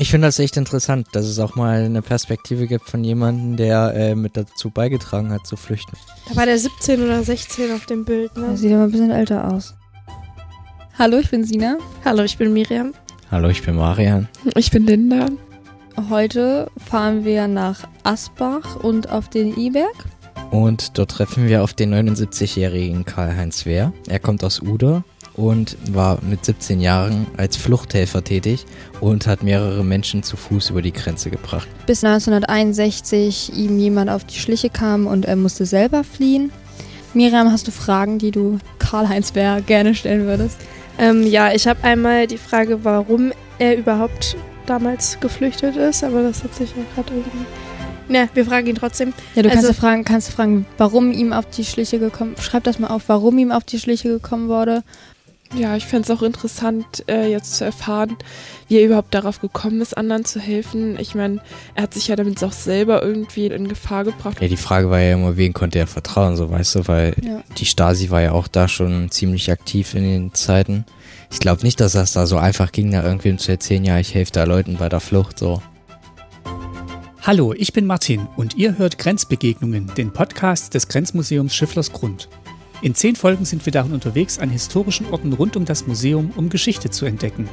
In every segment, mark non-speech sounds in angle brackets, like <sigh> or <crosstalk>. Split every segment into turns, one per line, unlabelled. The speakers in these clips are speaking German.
Ich finde das echt interessant, dass es auch mal eine Perspektive gibt von jemandem, der äh, mit dazu beigetragen hat, zu flüchten.
Da war der 17 oder 16 auf dem Bild, ne?
Er sieht aber ein bisschen älter aus. Hallo, ich bin Sina.
Hallo, ich bin Miriam.
Hallo, ich bin Marian.
Ich bin Linda.
Heute fahren wir nach Asbach und auf den Iberg.
Und dort treffen wir auf den 79-jährigen Karl-Heinz Wehr. Er kommt aus Uder und war mit 17 Jahren als Fluchthelfer tätig und hat mehrere Menschen zu Fuß über die Grenze gebracht.
Bis 1961 ihm jemand auf die Schliche kam und er musste selber fliehen. Miriam, hast du Fragen, die du Karl-Heinz Wehr gerne stellen würdest?
Ähm, ja, ich habe einmal die Frage, warum er überhaupt damals geflüchtet ist, aber das hat sich ja gerade irgendwie. Ne, wir fragen ihn trotzdem.
Ja, du kannst,
Also-
ja fragen, kannst du fragen, warum ihm auf die Schliche gekommen, schreib das mal auf, warum ihm auf die Schliche gekommen wurde.
Ja, ich fände es auch interessant, äh, jetzt zu erfahren, wie er überhaupt darauf gekommen ist, anderen zu helfen. Ich meine, er hat sich ja damit auch selber irgendwie in Gefahr gebracht.
Ja, die Frage war ja immer, wen konnte er vertrauen, so weißt du, weil
Ja.
die Stasi war ja auch da schon ziemlich aktiv in den Zeiten. Ich glaube nicht, dass das da so einfach ging, da irgendwem zu erzählen, ja, ich helfe da Leuten bei der Flucht, so.
Hallo, ich bin Martin und ihr hört Grenzbegegnungen, den Podcast des Grenzmuseums Schifflers Grund. In zehn Folgen sind wir darin unterwegs an historischen Orten rund um das Museum, um Geschichte zu entdecken.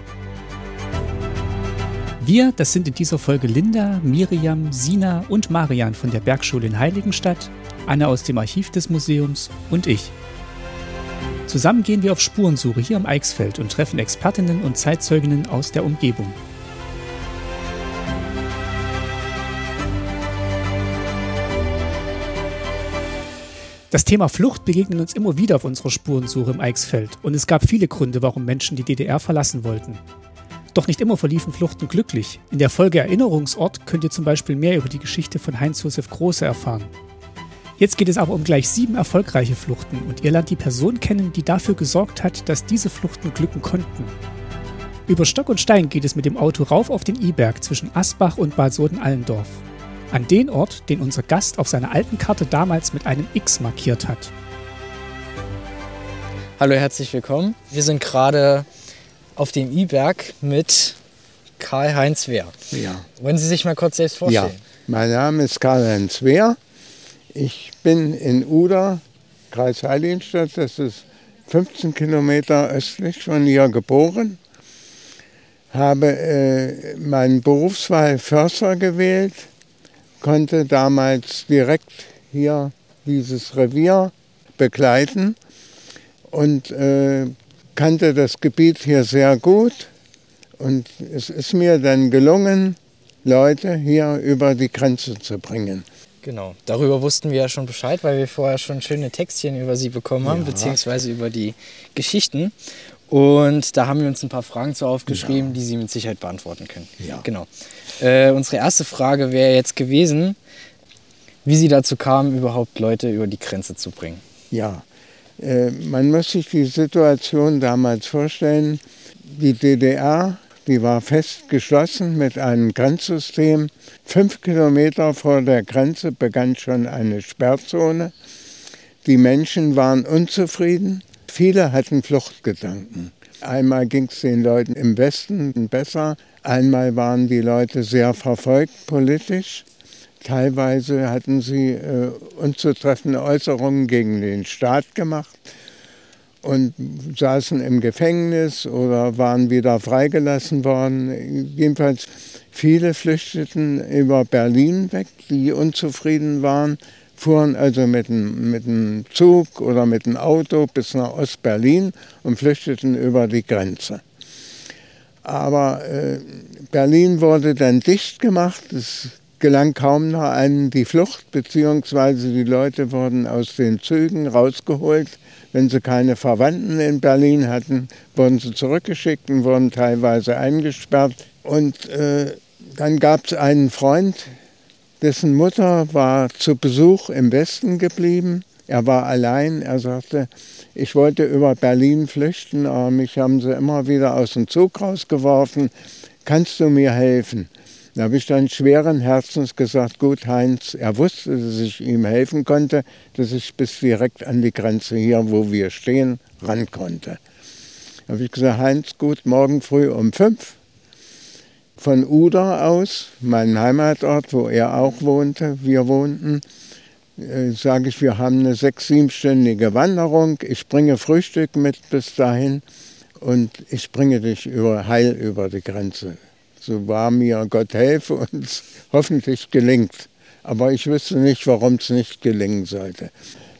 Wir, das sind in dieser Folge Linda, Miriam, Sina und Marian von der Bergschule in Heiligenstadt, Anna aus dem Archiv des Museums und ich. Zusammen gehen wir auf Spurensuche hier am Eichsfeld und treffen Expertinnen und Zeitzeuginnen aus der Umgebung. Das Thema Flucht begegnet uns immer wieder auf unserer Spurensuche im Eichsfeld und es gab viele Gründe, warum Menschen die DDR verlassen wollten. Doch nicht immer verliefen Fluchten glücklich. In der Folge Erinnerungsort könnt ihr zum Beispiel mehr über die Geschichte von Heinz-Josef Große erfahren. Jetzt geht es aber um gleich sieben erfolgreiche Fluchten und ihr lernt die Person kennen, die dafür gesorgt hat, dass diese Fluchten glücken konnten. Über Stock und Stein geht es mit dem Auto rauf auf den Iberg zwischen Asbach und Bad Soden-Allendorf. An den Ort, den unser Gast auf seiner alten Karte damals mit einem X markiert hat.
Hallo, herzlich willkommen. Wir sind gerade auf dem I-Berg mit Karl-Heinz Wehr.
Ja.
Wollen Sie sich mal kurz selbst
ja,
vorstellen?
mein Name ist Karl-Heinz Wehr. Ich bin in Uda, Kreis Heiligenstadt, das ist 15 Kilometer östlich von hier geboren. Habe äh, meinen Berufswahl Förster gewählt, konnte damals direkt hier dieses Revier begleiten und äh, kannte das Gebiet hier sehr gut. Und es ist mir dann gelungen, Leute hier über die Grenze zu bringen.
Genau. Darüber wussten wir ja schon Bescheid, weil wir vorher schon schöne Textchen über Sie bekommen haben,
Ja.
beziehungsweise über die Geschichten. Und da haben wir uns ein paar Fragen zu aufgeschrieben, die Sie mit Sicherheit beantworten können.
Ja.
Genau. Äh, unsere erste Frage wäre jetzt gewesen, wie Sie dazu kamen, überhaupt Leute über die Grenze zu bringen.
Ja, äh, man muss sich die Situation damals vorstellen. Die DDR, die war fest geschlossen mit einem Grenzsystem. Fünf Kilometer vor der Grenze begann schon eine Sperrzone. Die Menschen waren unzufrieden. Viele hatten Fluchtgedanken. Einmal ging es den Leuten im Westen besser, einmal waren die Leute sehr verfolgt politisch. Teilweise hatten sie äh, unzutreffende Äußerungen gegen den Staat gemacht und saßen im Gefängnis oder waren wieder freigelassen worden. Jedenfalls viele flüchteten über Berlin weg, die unzufrieden waren, fuhren also mit dem, mit dem Zug oder mit dem Auto bis nach Ostberlin und flüchteten über die Grenze. Aber äh, Berlin wurde dann dicht gemacht. Es gelang kaum noch einen die Flucht, beziehungsweise die Leute wurden aus den Zügen rausgeholt. Wenn sie keine Verwandten in Berlin hatten, wurden sie zurückgeschickt und wurden teilweise eingesperrt. Und äh, dann gab es einen Freund, dessen Mutter war zu Besuch im Westen geblieben. Er war allein. Er sagte, ich wollte über Berlin flüchten, aber mich haben sie immer wieder aus dem Zug rausgeworfen. Kannst du mir helfen? Da habe ich dann schweren Herzens gesagt, gut Heinz, er wusste, dass ich ihm helfen konnte, dass ich bis direkt an die Grenze hier, wo wir stehen, ran konnte. Da habe ich gesagt, Heinz, gut, morgen früh um fünf von Uder aus, meinem Heimatort, wo er auch wohnte, wir wohnten, äh, sage ich, wir haben eine sechs-, siebenstündige Wanderung. Ich bringe Frühstück mit bis dahin und ich bringe dich über, heil über die Grenze. So war mir, Gott helfe uns, <laughs> hoffentlich gelingt. Aber ich wüsste nicht, warum es nicht gelingen sollte.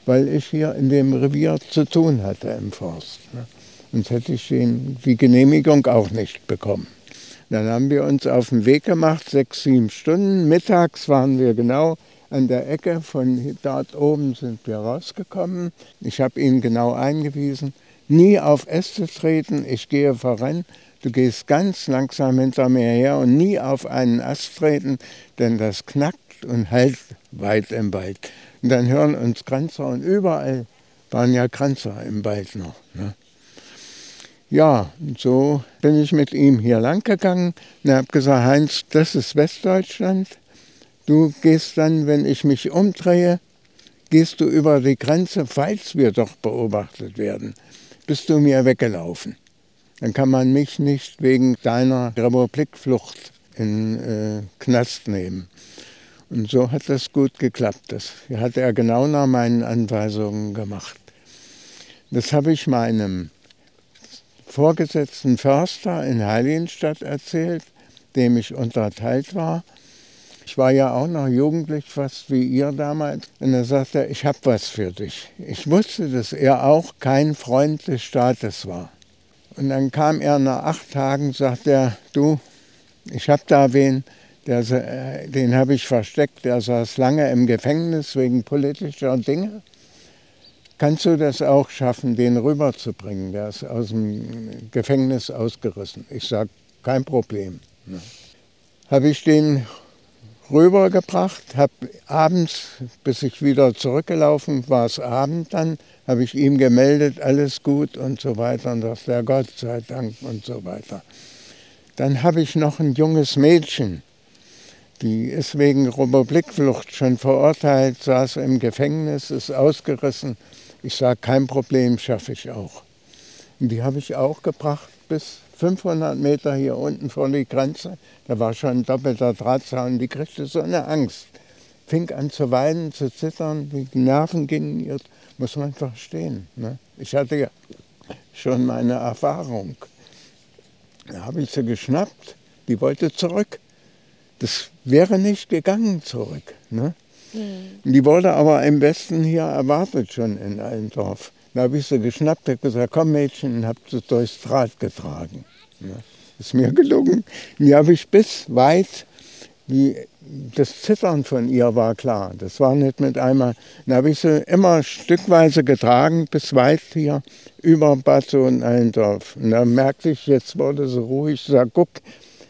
Weil ich hier in dem Revier zu tun hatte im Forst. Ne? Sonst hätte ich den, die Genehmigung auch nicht bekommen. Dann haben wir uns auf den Weg gemacht, sechs, sieben Stunden. Mittags waren wir genau an der Ecke. Von dort oben sind wir rausgekommen. Ich habe ihn genau eingewiesen. Nie auf Äste treten, ich gehe voran. Du gehst ganz langsam hinter mir her und nie auf einen Ast treten, denn das knackt und hält weit im Wald. Und dann hören uns Grenzer und überall waren ja Grenzer im Wald noch. Ne? Ja, und so bin ich mit ihm hier lang gegangen und habe gesagt, Heinz, das ist Westdeutschland. Du gehst dann, wenn ich mich umdrehe, gehst du über die Grenze, falls wir doch beobachtet werden, bist du mir weggelaufen. Dann kann man mich nicht wegen deiner Republikflucht in äh, Knast nehmen. Und so hat das gut geklappt. Das hat er genau nach meinen Anweisungen gemacht. Das habe ich meinem vorgesetzten Förster in Heiligenstadt erzählt, dem ich unterteilt war. Ich war ja auch noch jugendlich, fast wie ihr damals. Und er sagte, ich habe was für dich. Ich wusste, dass er auch kein Freund des Staates war. Und dann kam er nach acht Tagen, sagt er, du, ich habe da wen, der, äh, den habe ich versteckt, der saß lange im Gefängnis wegen politischer Dinge. Kannst du das auch schaffen, den rüberzubringen? Der ist aus dem Gefängnis ausgerissen. Ich sage, kein Problem. Ne? Habe ich den rübergebracht, habe abends, bis ich wieder zurückgelaufen war, es Abend dann, habe ich ihm gemeldet, alles gut und so weiter und das der Gott sei Dank und so weiter. Dann habe ich noch ein junges Mädchen, die ist wegen Republikflucht schon verurteilt, saß im Gefängnis, ist ausgerissen. Ich sage, kein Problem, schaffe ich auch. Und die habe ich auch gebracht bis 500 Meter hier unten vor die Grenze. Da war schon ein doppelter Drahtzaun. Die kriegte so eine Angst. Fing an zu weinen, zu zittern. Die Nerven gingen ihr. Muss man verstehen. Ne? Ich hatte ja schon meine Erfahrung. Da habe ich sie geschnappt. Die wollte zurück. Das wäre nicht gegangen zurück. Ne? Mhm. Die wurde aber im Westen hier erwartet schon in einem Dorf. Da habe ich sie geschnappt, habe gesagt, komm Mädchen, und habe sie durchs Draht getragen. Ja, ist mir gelungen. Die habe ich bis weit, die, das Zittern von ihr war klar. Das war nicht mit einmal. Dann habe ich sie immer stückweise getragen, bis weit hier über Bad Allendorf. Und da merkte ich, jetzt wurde sie ruhig. Ich sage, guck,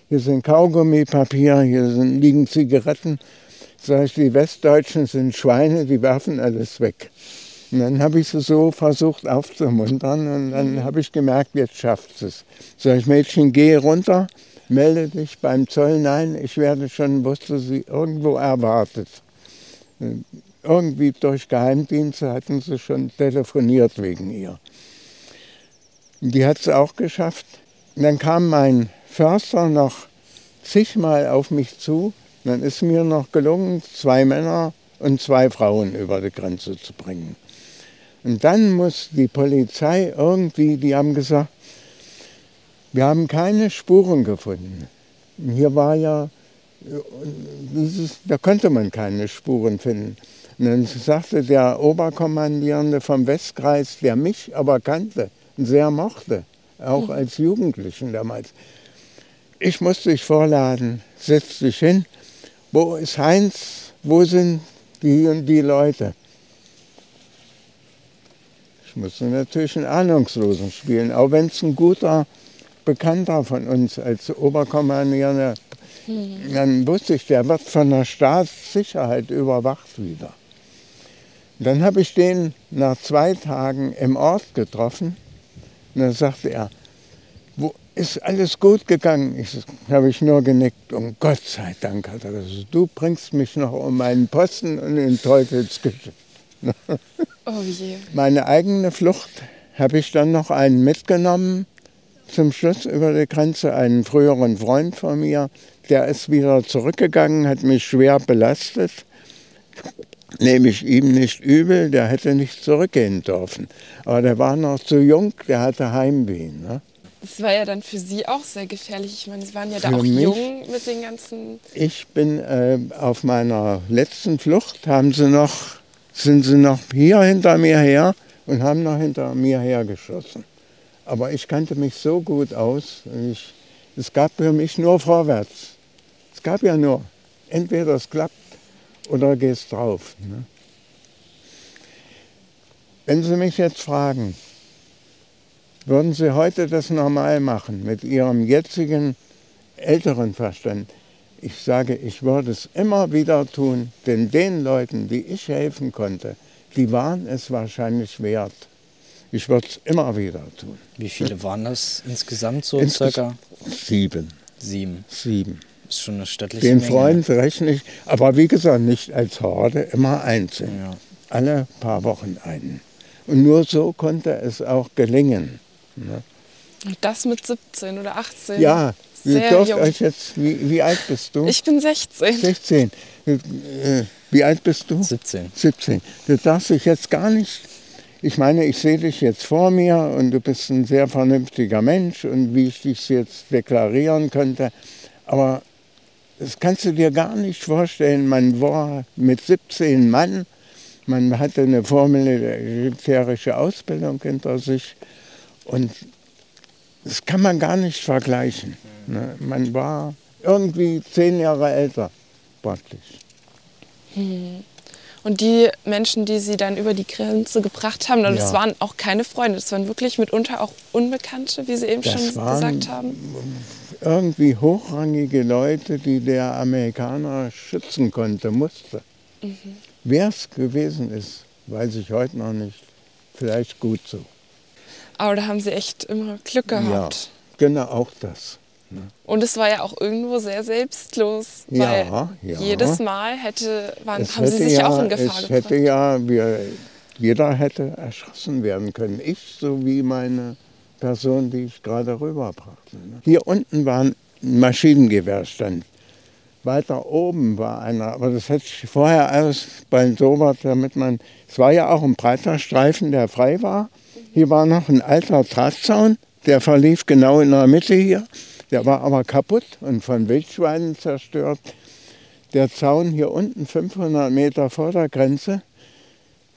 hier sind Kaugummipapier, hier sind, liegen Zigaretten. Sag ich, die Westdeutschen sind Schweine, die werfen alles weg. Und dann habe ich sie so versucht aufzumuntern und dann habe ich gemerkt, jetzt schafft es. Sag ich, Mädchen, geh runter, melde dich beim Zoll. Nein, ich werde schon, wusste sie irgendwo erwartet. Irgendwie durch Geheimdienste hatten sie schon telefoniert wegen ihr. Die hat es auch geschafft. Und dann kam mein Förster noch zigmal auf mich zu. Dann ist mir noch gelungen, zwei Männer und zwei Frauen über die Grenze zu bringen. Und dann muss die Polizei irgendwie, die haben gesagt, wir haben keine Spuren gefunden. Hier war ja, dieses, da konnte man keine Spuren finden. Und dann sagte der Oberkommandierende vom Westkreis, der mich aber kannte und sehr mochte, auch als Jugendlichen damals, ich muss dich vorladen, setz dich hin. Wo ist Heinz? Wo sind die und die Leute? Ich musste natürlich einen Ahnungslosen spielen, auch wenn es ein guter Bekannter von uns als Oberkommandierender, mhm. dann wusste ich, der wird von der Staatssicherheit überwacht wieder. Dann habe ich den nach zwei Tagen im Ort getroffen und dann sagte er, ist alles gut gegangen? Ich habe ich nur genickt und Gott sei Dank hat er gesagt, du bringst mich noch um meinen Posten und in Teufelsgeschäft. <laughs> Oh je. Meine eigene Flucht habe ich dann noch einen mitgenommen zum Schluss über die Grenze, einen früheren Freund von mir, der ist wieder zurückgegangen, hat mich schwer belastet. Nehme ich ihm nicht übel, der hätte nicht zurückgehen dürfen. Aber der war noch zu jung, der hatte Heimweh. Ne?
Das war ja dann für Sie auch sehr gefährlich. Ich meine, Sie waren ja da auch
mich?
jung mit den ganzen.
Ich bin äh, auf meiner letzten Flucht, haben sie noch, sind sie noch hier hinter mir her und haben noch hinter mir hergeschossen. Aber ich kannte mich so gut aus. Ich, es gab für mich nur vorwärts. Es gab ja nur, entweder es klappt oder gehst drauf. Ne? Wenn Sie mich jetzt fragen, würden Sie heute das normal machen mit Ihrem jetzigen älteren Verstand? Ich sage, ich würde es immer wieder tun, denn den Leuten, die ich helfen konnte, die waren es wahrscheinlich wert. Ich würde es immer wieder tun.
Wie viele waren das insgesamt so
Insges-
circa?
Sieben.
Sieben.
Sieben.
Ist schon eine stattliche
Den
Menge.
Freund rechne ich, aber wie gesagt, nicht als Horde, immer einzeln.
Ja.
Alle paar Wochen einen. Und nur so konnte es auch gelingen.
Und das mit 17 oder 18.
Ja, ihr
Sehr
dürft
jung.
euch jetzt, wie, wie alt bist du?
Ich bin 16.
16. Äh, Wie alt bist du?
17.
17. Du darfst dich jetzt gar nicht. Ich meine, ich sehe dich jetzt vor mir und du bist ein sehr vernünftiger Mensch und wie ich dich jetzt deklarieren könnte. Aber das kannst du dir gar nicht vorstellen. Man war mit 17 Mann, man hatte eine militärische Ausbildung hinter sich und das kann man gar nicht vergleichen. Ne? Man war irgendwie zehn Jahre älter, praktisch.
Und die Menschen, die sie dann über die Grenze gebracht haben, das
Ja.
waren auch keine Freunde, das waren wirklich mitunter auch Unbekannte, wie Sie eben
Das
schon
waren-
gesagt haben.
irgendwie hochrangige Leute, die der Amerikaner schützen konnte, musste. Wer es gewesen ist, weiß ich heute noch nicht. Vielleicht gut so.
Aber da haben sie echt immer Glück gehabt.
Ja, genau auch das.
Und es war ja auch irgendwo sehr selbstlos, weil
Ja, ja.
jedes Mal hätte, waren,
Es
haben sie
hätte
sich
ja,
auch in Gefahr
es
gebracht.
hätte ja, wir, jeder hätte erschossen werden können. Ich sowie meine Person, die ich gerade rüberbrachte. ne. Hier unten war ein Maschinengewehrstand. Weiter oben war einer, aber das hätte ich vorher alles baldobert, damit man, es war ja auch ein breiter Streifen, der frei war. Hier war noch ein alter Drahtzaun, der verlief genau in der Mitte hier. Der war aber kaputt und von Wildschweinen zerstört. Der Zaun hier unten, 500 Meter vor der Grenze,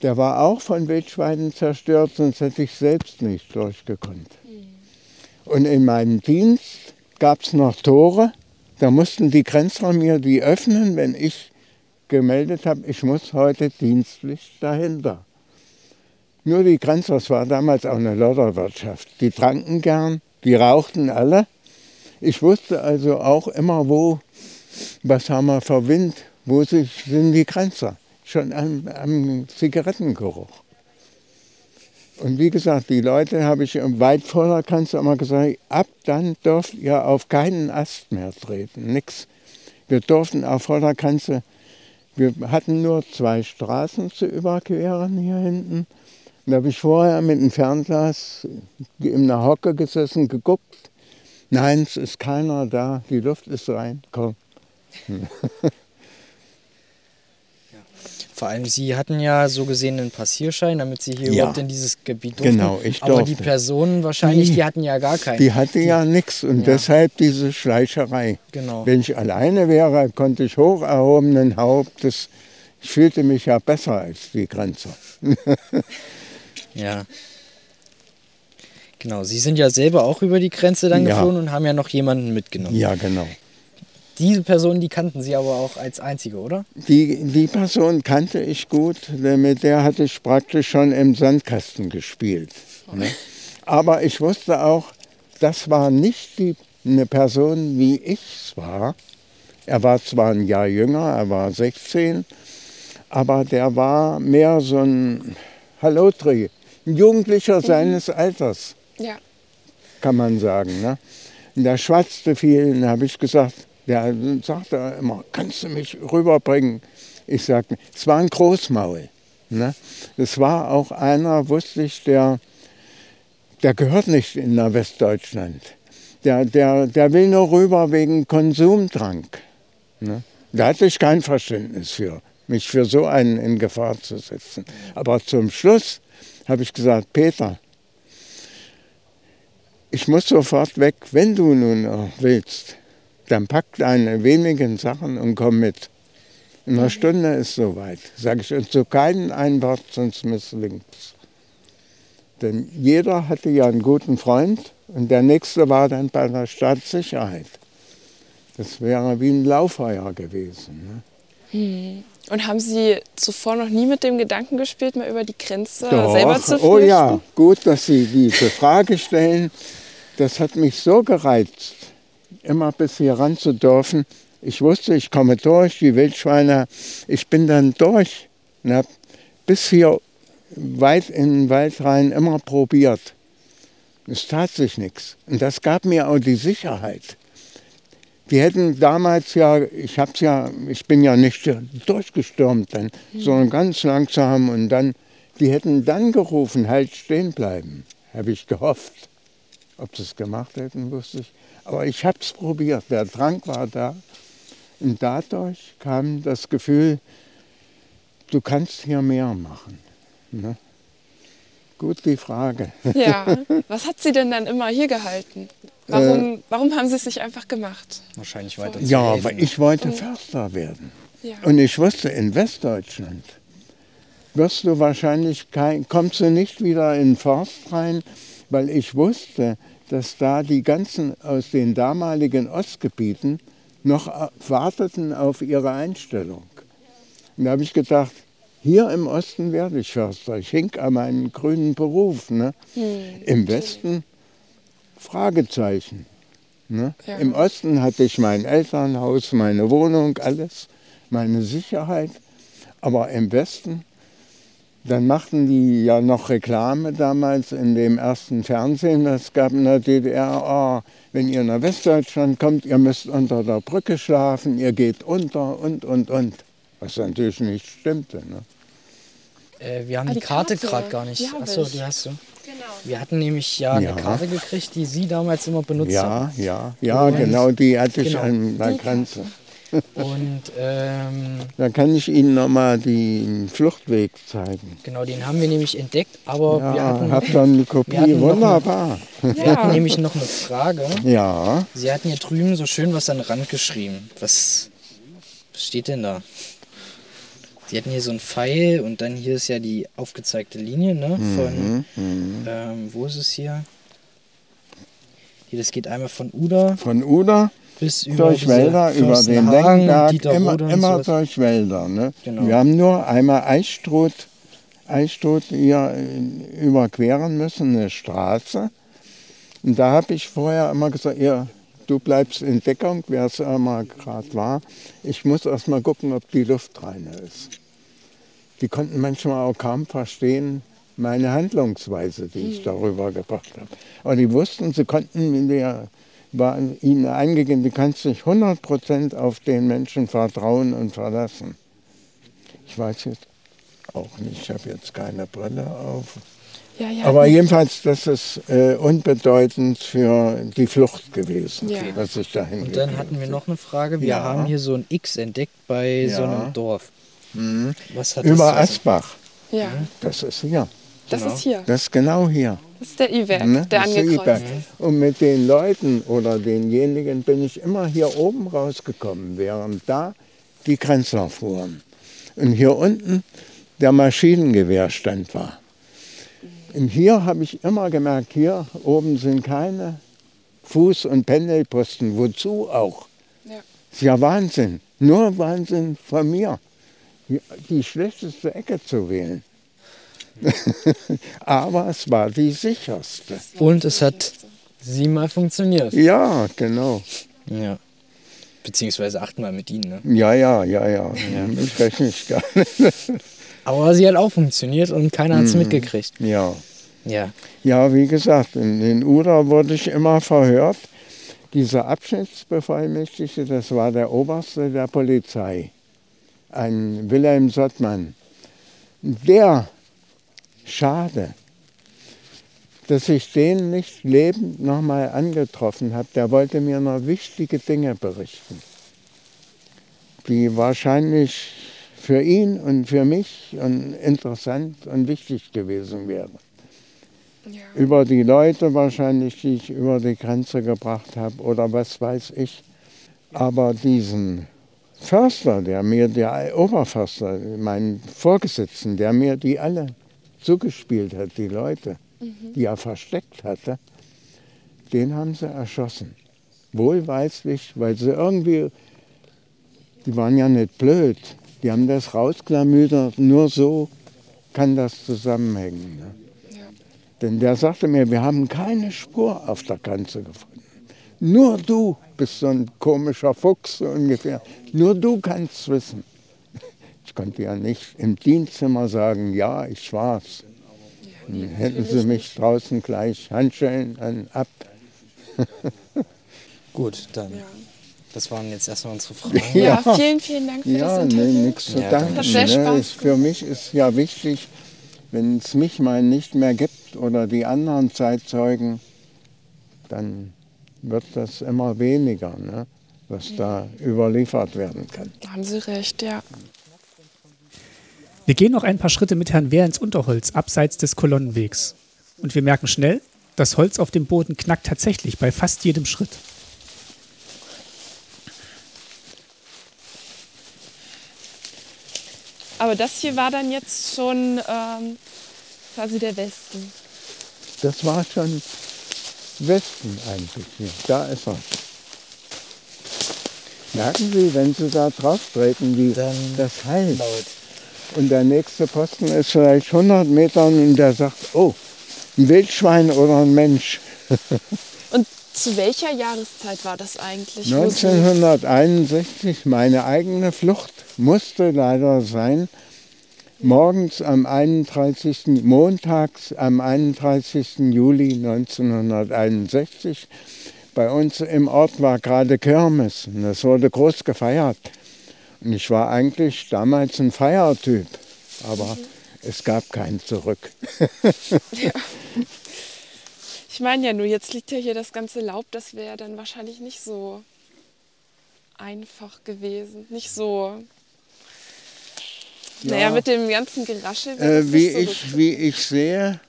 der war auch von Wildschweinen zerstört, sonst hätte ich selbst nicht durchgekonnt. Und in meinem Dienst gab es noch Tore, da mussten die Grenzler mir die öffnen, wenn ich gemeldet habe, ich muss heute dienstlich dahinter. Nur die Grenzler, es war damals auch eine Lodderwirtschaft, die tranken gern, die rauchten alle. Ich wusste also auch immer, wo, was haben wir für Wind, wo sind die Grenzer. Schon am, am Zigarettengeruch. Und wie gesagt, die Leute habe ich weit vor der Grenze immer gesagt, ab dann dürft ihr auf keinen Ast mehr treten, nix. Wir durften auf der Grenze, wir hatten nur zwei Straßen zu überqueren hier hinten. Da habe ich vorher mit dem Fernglas in der Hocke gesessen, geguckt. Nein, es ist keiner da, die Luft ist rein, komm.
Vor allem, Sie hatten ja so gesehen einen Passierschein, damit Sie hier
Ja.
überhaupt in dieses Gebiet durften.
Genau, ich
Aber
durfte.
die Personen wahrscheinlich,
Die-
die hatten ja gar keinen.
Die hatte ja nichts und
Ja.
deshalb diese Schleicherei.
Genau.
Wenn ich alleine wäre, konnte ich hoch erhobenen Hauptes, ich fühlte mich ja besser als die Grenzer. <laughs>
Ja. Genau, Sie sind ja selber auch über die Grenze dann
Ja.
geflohen und haben ja noch jemanden mitgenommen.
Ja, genau.
Diese Person, die kannten Sie aber auch als einzige, oder?
Die, die Person kannte ich gut, denn mit der hatte ich praktisch schon im Sandkasten gespielt. Ne? Aber ich wusste auch, das war nicht die, eine Person, wie ich es war. Er war zwar ein Jahr jünger, er war 16, aber der war mehr so ein Hallotri, ein Jugendlicher seines Alters
Ja.
kann man sagen. Ne? Und der schwatzte viel, da habe ich gesagt, der sagte immer, kannst du mich rüberbringen? Ich sagte, es war ein Großmaul. Ne? Es war auch einer, wusste ich, der der gehört nicht in nach Westdeutschland. Der, der, der will nur rüber wegen Konsumdrang. Ne? Da hatte ich kein Verständnis für, mich für so einen in Gefahr zu setzen. Aber zum Schluss habe ich gesagt, Peter, ich muss sofort weg, wenn du nun willst. Dann pack deine wenigen Sachen und komm mit. In einer Stunde ist soweit, sage ich, und zu keinem ein Wort, sonst misslingt. Denn jeder hatte ja einen guten Freund und der nächste war dann bei der Staatssicherheit. Das wäre wie ein Lauffeuer gewesen.
Ne? Hm. Und haben Sie zuvor noch nie mit dem Gedanken gespielt, mal über die Grenze
Doch.
selber zu flüchten?
Oh ja, gut, dass Sie diese Frage stellen. Das hat mich so gereizt, immer bis hier ran zu dürfen. Ich wusste, ich komme durch, die Wildschweine. Ich bin dann durch und habe bis hier weit in den Wald rein immer probiert. Es tat sich nichts. Und das gab mir auch die Sicherheit. Die hätten damals ja, ich hab's ja, ich bin ja nicht durchgestürmt dann, mhm. sondern ganz langsam und dann, die hätten dann gerufen, halt stehen bleiben, habe ich gehofft. Ob sie es gemacht hätten, wusste ich. Aber ich habe es probiert, der Drang war da. Und dadurch kam das Gefühl, du kannst hier mehr machen. Ne? Gut die Frage.
Ja, <laughs> was hat Sie denn dann immer hier gehalten? Warum, äh, warum haben Sie es nicht einfach gemacht?
Wahrscheinlich weiter
Ja, aber ich wollte Förster werden. Ja. Und ich wusste, in Westdeutschland wirst du wahrscheinlich kein, kommst du nicht wieder in den Forst rein, weil ich wusste, dass da die ganzen aus den damaligen Ostgebieten noch warteten auf ihre Einstellung. Und da habe ich gedacht, hier im Osten werde ich Förster. Ich hink an meinen grünen Beruf. Ne? Hm. Im Westen Fragezeichen. Ne? Ja. Im Osten hatte ich mein Elternhaus, meine Wohnung, alles, meine Sicherheit. Aber im Westen, dann machten die ja noch Reklame damals in dem ersten Fernsehen, das gab in der DDR, oh, wenn ihr nach Westdeutschland kommt, ihr müsst unter der Brücke schlafen, ihr geht unter und, und, und. Was natürlich nicht stimmte. Ne?
Äh, wir haben ah, die, die, Karte, gerade gar nicht. Achso, die hast du. Genau. Wir hatten nämlich ja, ja, eine Karte gekriegt, die Sie damals immer benutzt
ja,
haben.
Ja, ja, ja, genau, die hatte ich genau. an der Grenze.
Und ähm,
dann kann ich Ihnen nochmal den Fluchtweg zeigen.
Genau, den haben wir nämlich entdeckt, aber
ja,
wir hatten.
Habt dann eine Kopie, wunderbar.
Eine, wir hatten nämlich noch eine Frage.
Ja.
Sie hatten hier drüben so schön was an den Rand geschrieben. Was, was steht denn da? Sie hatten hier so einen Pfeil und dann hier ist ja die aufgezeigte Linie, ne? Von, mhm, mhm. ähm, wo ist es hier? Hier, das geht einmal von Uda.
Von Uda
bis über
durch Wälder, über den Denkberg, immer, immer durch Wälder. Ne? Genau. Wir haben nur einmal Eichstroth, Eichstroth hier äh, überqueren müssen, eine Straße. Und da habe ich vorher immer gesagt, ihr, du bleibst in Deckung, wer es immer gerade war. Ich muss erst mal gucken, ob die Luft rein ist. Die konnten manchmal auch kaum verstehen, meine Handlungsweise, die ich hm. darüber gebracht habe. Aber die wussten, sie konnten der, war ihnen eingegeben, du kannst dich 100% auf den Menschen vertrauen und verlassen. Ich weiß jetzt auch nicht, ich habe jetzt keine Brille auf. Ja, ja, Aber jedenfalls, das ist äh, unbedeutend für die Flucht gewesen, ja. was ich dahin
Und dann hatten wir noch eine Frage. Wir haben hier so ein X entdeckt bei so einem Dorf.
Mhm. Über Asbach. Ja. Das ist hier.
Das genau. ist hier.
Das ist genau hier.
Das ist der I-Werk, ne? der angekreuzt ist.
Und mit den Leuten oder denjenigen bin ich immer hier oben rausgekommen, während da die Grenzler fuhren. Und hier unten der Maschinengewehrstand war. Und hier habe ich immer gemerkt, hier oben sind keine Fuß- und Pendelposten. Wozu auch? Ja. Ist ja Wahnsinn. Nur Wahnsinn von mir. Die schlechteste Ecke zu wählen. <laughs> Aber es war die sicherste.
Und es hat siebenmal funktioniert.
Ja, genau.
Ja. Beziehungsweise achtmal mit Ihnen, ne?
Ja, ja, ja, ja. ja. Ich rechne ich gar nicht. <laughs>
Aber sie hat auch funktioniert und keiner hat es mhm. mitgekriegt.
Ja.
Ja.
Ja, wie gesagt, in, in Ura wurde ich immer verhört. Dieser Abschnittsbevollmächtigte, das war der Oberste der Polizei, ein Wilhelm Sottmann. Der, schade, dass ich den nicht lebend nochmal angetroffen habe. Der wollte mir noch wichtige Dinge berichten, die wahrscheinlich für ihn und für mich und interessant und wichtig gewesen wären. Ja. Über die Leute wahrscheinlich, die ich über die Grenze gebracht habe oder was weiß ich. Aber diesen Förster, der mir, der Oberförster, mein Vorgesetzten, der mir die alle zugespielt hat, die Leute, mhm. die er versteckt hatte, den haben sie erschossen. Wohlweislich, weil sie irgendwie, die waren ja nicht blöd, die haben das rausklamüdert, nur so kann das zusammenhängen. Ne? Ja. Denn der sagte mir, wir haben keine Spur auf der Grenze gefunden. Nur du bist so ein komischer Fuchs so ungefähr. Nur du kannst wissen. Ich konnte ja nicht im Dienstzimmer sagen, ja, ich war's. Dann hätten sie mich draußen gleich Handschellen an, ab. <laughs>
Gut, dann. Das waren jetzt erstmal unsere Fragen. <laughs>
Ja, ja vielen, vielen Dank für
ja,
das Interview.
Nee, nichts zu ja, danken. Ne? Spaß ist, für mich ist ja wichtig, wenn es mich mal nicht mehr gibt oder die anderen Zeitzeugen, dann wird das immer weniger, ne? was da überliefert werden kann.
Haben Sie recht, ja.
Wir gehen noch ein paar Schritte mit Herrn Wehr ins Unterholz, abseits des Kolonnenwegs. Und wir merken schnell, das Holz auf dem Boden knackt tatsächlich bei fast jedem Schritt.
Aber das hier war dann jetzt schon ähm, quasi der Westen.
Das war schon Westen eigentlich hier. Da ist er. Merken Sie, wenn Sie da drauf treten, wie Dann das heilt. Laut. Und der nächste Posten ist vielleicht 100 Meter und der sagt, oh, ein Wildschwein oder ein Mensch.
und zu welcher Jahreszeit war das eigentlich?
1961, meine eigene Flucht musste leider sein. Morgens am 31. montags am 31. Juli 1961. Bei uns im Ort war gerade Kirmes und es wurde groß gefeiert. Und ich war eigentlich damals ein Feiertyp, aber mhm. es gab kein Zurück. <laughs> <laughs>
ja. Ich meine ja nur, jetzt liegt ja hier das ganze Laub, das wäre dann wahrscheinlich nicht so einfach gewesen. Nicht so. Ja. Naja, mit dem ganzen Geraschel.
Äh, wie, so ich, wie ich sehe,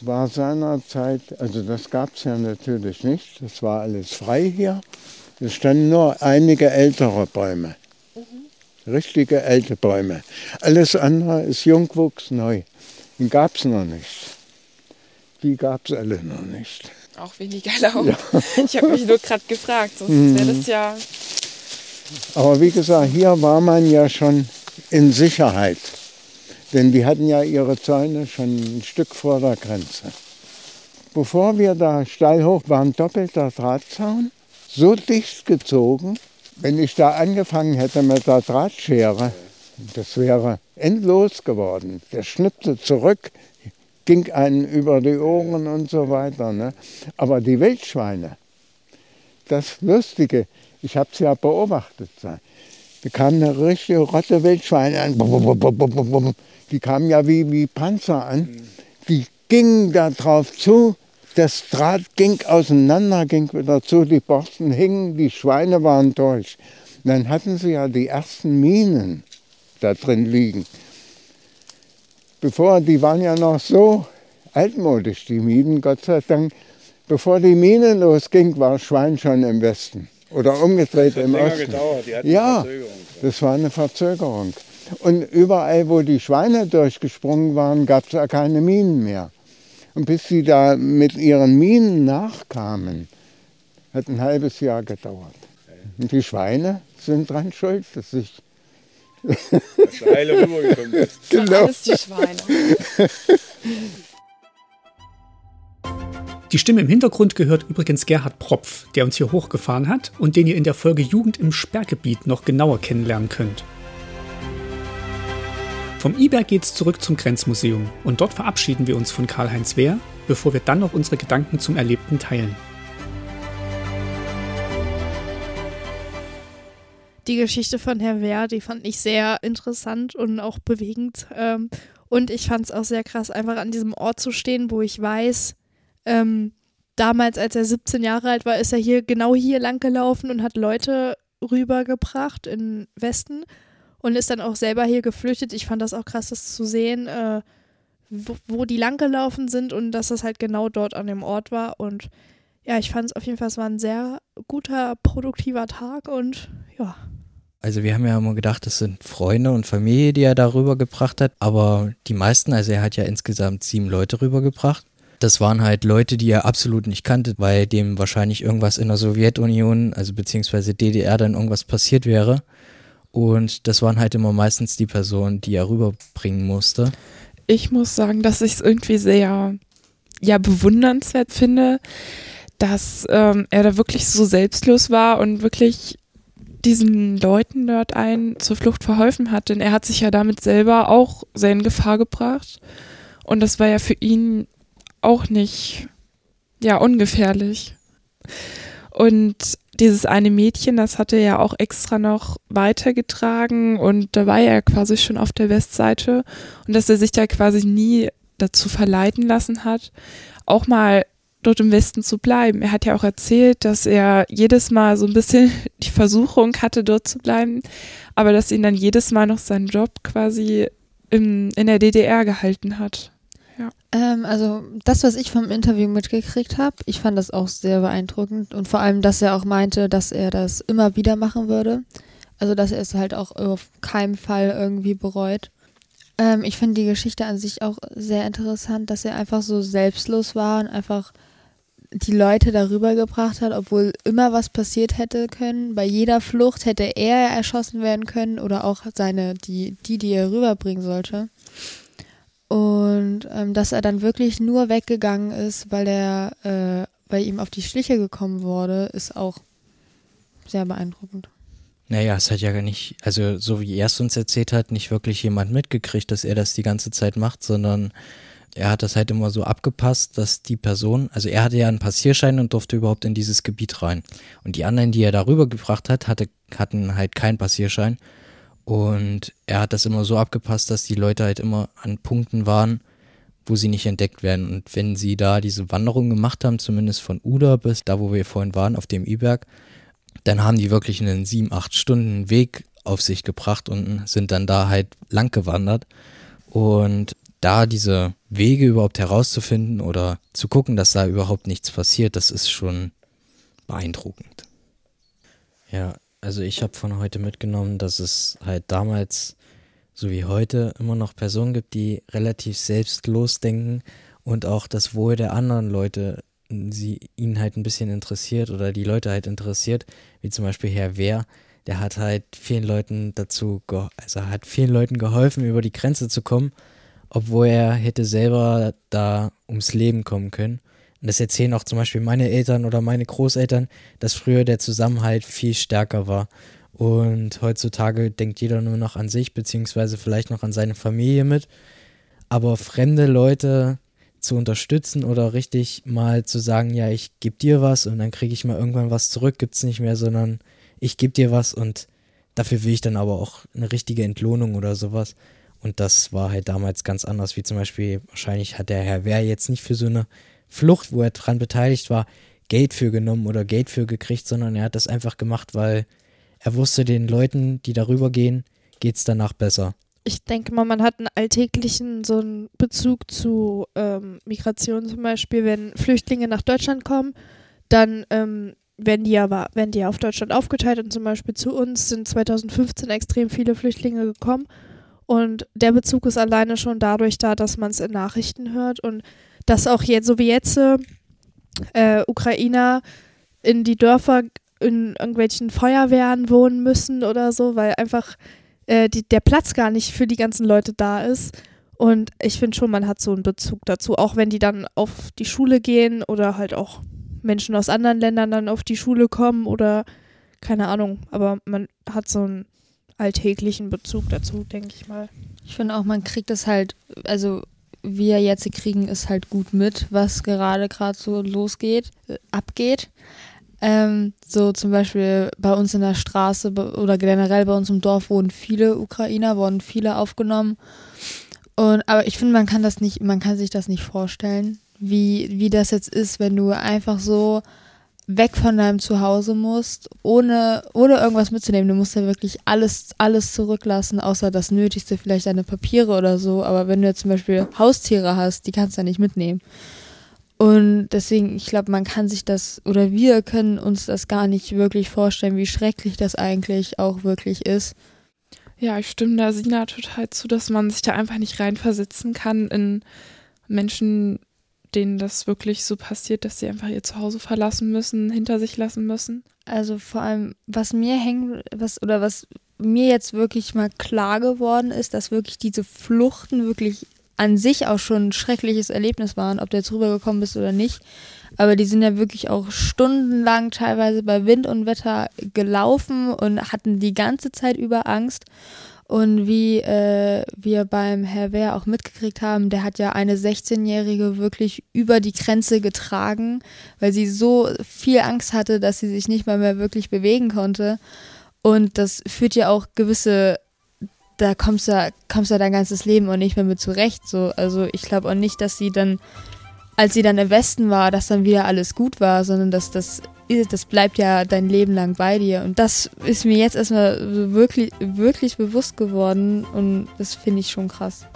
war seinerzeit, also das gab es ja natürlich nicht, das war alles frei hier. Es standen nur einige ältere Bäume. Richtige alte Bäume. Alles andere ist Jungwuchs neu. Den gab es noch nicht. Die gab es alle noch nicht.
Auch weniger Laub. Ja. <laughs> Ich habe mich nur gerade gefragt, sonst mhm. wäre das ja.
Aber wie gesagt, hier war man ja schon in Sicherheit. Denn die hatten ja ihre Zäune schon ein Stück vor der Grenze. Bevor wir da steil hoch waren, doppelter Drahtzaun, so dicht gezogen, wenn ich da angefangen hätte mit der Drahtschere, das wäre endlos geworden. Der schnippte zurück, ging einen über die Ohren und so weiter. Ne? Aber die Wildschweine, das Lustige, ich habe es ja beobachtet. Da kam eine richtige Rotte Wildschweine an. Die kamen ja wie, wie Panzer an. Die gingen da drauf zu das Draht ging auseinander, ging wieder zu, die Borsten hingen, die Schweine waren durch. Und dann hatten sie ja die ersten Minen da drin liegen. Bevor, die waren ja noch so altmodisch, die Minen, Gott sei Dank. Bevor die Mine losging, war Schwein schon im Westen. Oder umgedreht im Osten. Gedauert. Die ja, das war eine Verzögerung. Und überall, wo die Schweine durchgesprungen waren, gab es ja keine Minen mehr. Und bis sie da mit ihren Minen nachkamen, hat ein halbes Jahr gedauert. Und die Schweine sind dran schuld, dass ich.
Dass der Heile rübergekommen ist. <laughs>
Genau. Alles die Schweine.
Die Stimme im Hintergrund gehört übrigens Gerhard Propf, der uns hier hochgefahren hat und den ihr in der Folge Jugend im Sperrgebiet noch genauer kennenlernen könnt. Vom Iberg geht's zurück zum Grenzmuseum und dort verabschieden wir uns von Karl-Heinz Wehr, bevor wir dann noch unsere Gedanken zum Erlebten teilen.
Die Geschichte von Herrn Wehr, die fand ich sehr interessant und auch bewegend. Ähm, und ich fand es auch sehr krass, einfach an diesem Ort zu stehen, wo ich weiß, ähm, damals, als er 17 Jahre alt war, ist er hier genau hier lang gelaufen und hat Leute rübergebracht in Westen und ist dann auch selber hier geflüchtet. Ich fand das auch krass, das zu sehen, äh, wo, wo die lang gelaufen sind und dass das halt genau dort an dem Ort war. Und ja, ich fand es auf jeden Fall, es war ein sehr guter, produktiver Tag und ja.
Also wir haben ja immer gedacht, das sind Freunde und Familie, die er da rübergebracht hat. Aber die meisten, also er hat ja insgesamt sieben Leute rübergebracht. Das waren halt Leute, die er absolut nicht kannte, weil dem wahrscheinlich irgendwas in der Sowjetunion, also beziehungsweise DDR dann irgendwas passiert wäre. Und das waren halt immer meistens die Personen, die er rüberbringen musste.
Ich muss sagen, dass ich es irgendwie sehr ja, bewundernswert finde, dass ähm, er da wirklich so selbstlos war und wirklich diesen Leuten dort ein zur Flucht verholfen hat, denn er hat sich ja damit selber auch sehr in Gefahr gebracht. Und das war ja für ihn auch nicht, ja, ungefährlich. Und dieses eine Mädchen, das hatte er ja auch extra noch weitergetragen und da war er quasi schon auf der Westseite und dass er sich da quasi nie dazu verleiten lassen hat, auch mal dort im Westen zu bleiben. Er hat ja auch erzählt, dass er jedes Mal so ein bisschen <laughs> die Versuchung hatte, dort zu bleiben, aber dass ihn dann jedes Mal noch sein Job quasi im, in der DDR gehalten hat. Ja.
Ähm, also das, was ich vom Interview mitgekriegt habe, ich fand das auch sehr beeindruckend und vor allem, dass er auch meinte, dass er das immer wieder machen würde. Also dass er es halt auch auf keinen Fall irgendwie bereut. Ähm, ich finde die Geschichte an sich auch sehr interessant, dass er einfach so selbstlos war und einfach die Leute darüber gebracht hat, obwohl immer was passiert hätte können. Bei jeder Flucht hätte er erschossen werden können oder auch seine, die, die, die er rüberbringen sollte. Und ähm, dass er dann wirklich nur weggegangen ist, weil er äh, bei ihm auf die Schliche gekommen wurde, ist auch sehr beeindruckend.
Naja, es hat ja gar nicht, also so wie er es uns erzählt hat, nicht wirklich jemand mitgekriegt, dass er das die ganze Zeit macht, sondern er hat das halt immer so abgepasst, dass die Person, also er hatte ja einen Passierschein und durfte überhaupt in dieses Gebiet rein. Und die anderen, die er darüber gebracht hat, hatte, hatten halt keinen Passierschein und er hat das immer so abgepasst, dass die Leute halt immer an Punkten waren, wo sie nicht entdeckt werden. Und wenn sie da diese Wanderung gemacht haben, zumindest von Uda bis da, wo wir vorhin waren, auf dem I-Berg, dann haben die wirklich einen sieben, acht Stunden Weg auf sich gebracht und sind dann da halt lang gewandert. Und da diese Wege überhaupt herauszufinden oder zu gucken, dass da überhaupt nichts passiert, das ist schon beeindruckend. Ja, also ich habe von heute mitgenommen, dass es halt damals, so wie heute, immer noch Personen gibt, die relativ selbstlos denken und auch das Wohl der anderen Leute sie ihn halt ein bisschen interessiert oder die Leute halt interessiert, wie zum Beispiel Herr Wehr, der hat halt vielen Leuten dazu, also hat vielen Leuten geholfen, über die Grenze zu kommen, obwohl er hätte selber da ums Leben kommen können. Und das erzählen auch zum Beispiel meine Eltern oder meine Großeltern, dass früher der Zusammenhalt viel stärker war. Und heutzutage denkt jeder nur noch an sich, beziehungsweise vielleicht noch an seine Familie mit. Aber fremde Leute zu unterstützen oder richtig mal zu sagen, ja, ich gebe dir was und dann kriege ich mal irgendwann was zurück, gibt es nicht mehr, sondern ich gebe dir was und dafür will ich dann aber auch eine richtige Entlohnung oder sowas. Und das war halt damals ganz anders, wie zum Beispiel, wahrscheinlich hat der Herr Wehr jetzt nicht für so eine Flucht, wo er dran beteiligt war, Geld für genommen oder Geld für gekriegt, sondern er hat das einfach gemacht, weil er wusste, den Leuten, die darüber gehen, geht es danach besser.
Ich denke mal, man hat einen alltäglichen so einen Bezug zu ähm, Migration. Zum Beispiel, wenn Flüchtlinge nach Deutschland kommen, dann ähm, werden die aber werden die auf Deutschland aufgeteilt. Und zum Beispiel zu uns sind 2015 extrem viele Flüchtlinge gekommen und der Bezug ist alleine schon dadurch da, dass man es in Nachrichten hört und dass auch jetzt, so wie jetzt, äh, Ukrainer in die Dörfer in irgendwelchen Feuerwehren wohnen müssen oder so, weil einfach äh, die, der Platz gar nicht für die ganzen Leute da ist. Und ich finde schon, man hat so einen Bezug dazu, auch wenn die dann auf die Schule gehen oder halt auch Menschen aus anderen Ländern dann auf die Schule kommen oder keine Ahnung, aber man hat so einen alltäglichen Bezug dazu, denke ich mal.
Ich finde auch, man kriegt es halt, also wir jetzt kriegen es halt gut mit, was gerade gerade so losgeht, äh, abgeht. Ähm, so zum Beispiel bei uns in der Straße oder generell bei uns im Dorf wurden viele Ukrainer, wurden viele aufgenommen. Und aber ich finde, man kann das nicht, man kann sich das nicht vorstellen, wie, wie das jetzt ist, wenn du einfach so weg von deinem Zuhause musst, ohne, ohne irgendwas mitzunehmen. Du musst ja wirklich alles, alles zurücklassen, außer das Nötigste, vielleicht deine Papiere oder so. Aber wenn du jetzt zum Beispiel Haustiere hast, die kannst du ja nicht mitnehmen. Und deswegen, ich glaube, man kann sich das, oder wir können uns das gar nicht wirklich vorstellen, wie schrecklich das eigentlich auch wirklich ist.
Ja, ich stimme da Sina total zu, dass man sich da einfach nicht reinversetzen kann in Menschen, denen das wirklich so passiert, dass sie einfach ihr Zuhause verlassen müssen, hinter sich lassen müssen.
Also vor allem, was mir hängt, was oder was mir jetzt wirklich mal klar geworden ist, dass wirklich diese Fluchten wirklich an sich auch schon ein schreckliches Erlebnis waren, ob du jetzt rübergekommen bist oder nicht. Aber die sind ja wirklich auch stundenlang teilweise bei Wind und Wetter gelaufen und hatten die ganze Zeit über Angst. Und wie äh, wir beim Herr Wehr auch mitgekriegt haben, der hat ja eine 16-Jährige wirklich über die Grenze getragen, weil sie so viel Angst hatte, dass sie sich nicht mal mehr wirklich bewegen konnte. Und das führt ja auch gewisse, da kommst du, kommst du dein ganzes Leben und nicht mehr mit zurecht. So. Also ich glaube auch nicht, dass sie dann, als sie dann im Westen war, dass dann wieder alles gut war, sondern dass das das bleibt ja dein Leben lang bei dir. Und das ist mir jetzt erstmal wirklich, wirklich bewusst geworden und das finde ich schon krass.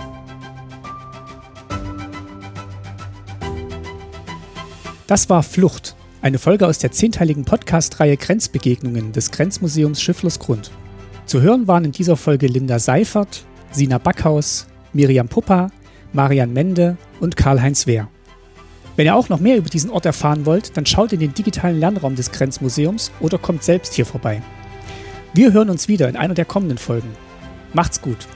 Das war Flucht, eine Folge aus der zehnteiligen Podcast-Reihe Grenzbegegnungen des Grenzmuseums Schifflersgrund. Zu hören waren in dieser Folge Linda Seifert, Sina Backhaus, Miriam Puppa, Marian Mende und Karl-Heinz Wehr. Wenn ihr auch noch mehr über diesen Ort erfahren wollt, dann schaut in den digitalen Lernraum des Grenzmuseums oder kommt selbst hier vorbei. Wir hören uns wieder in einer der kommenden Folgen. Macht's gut!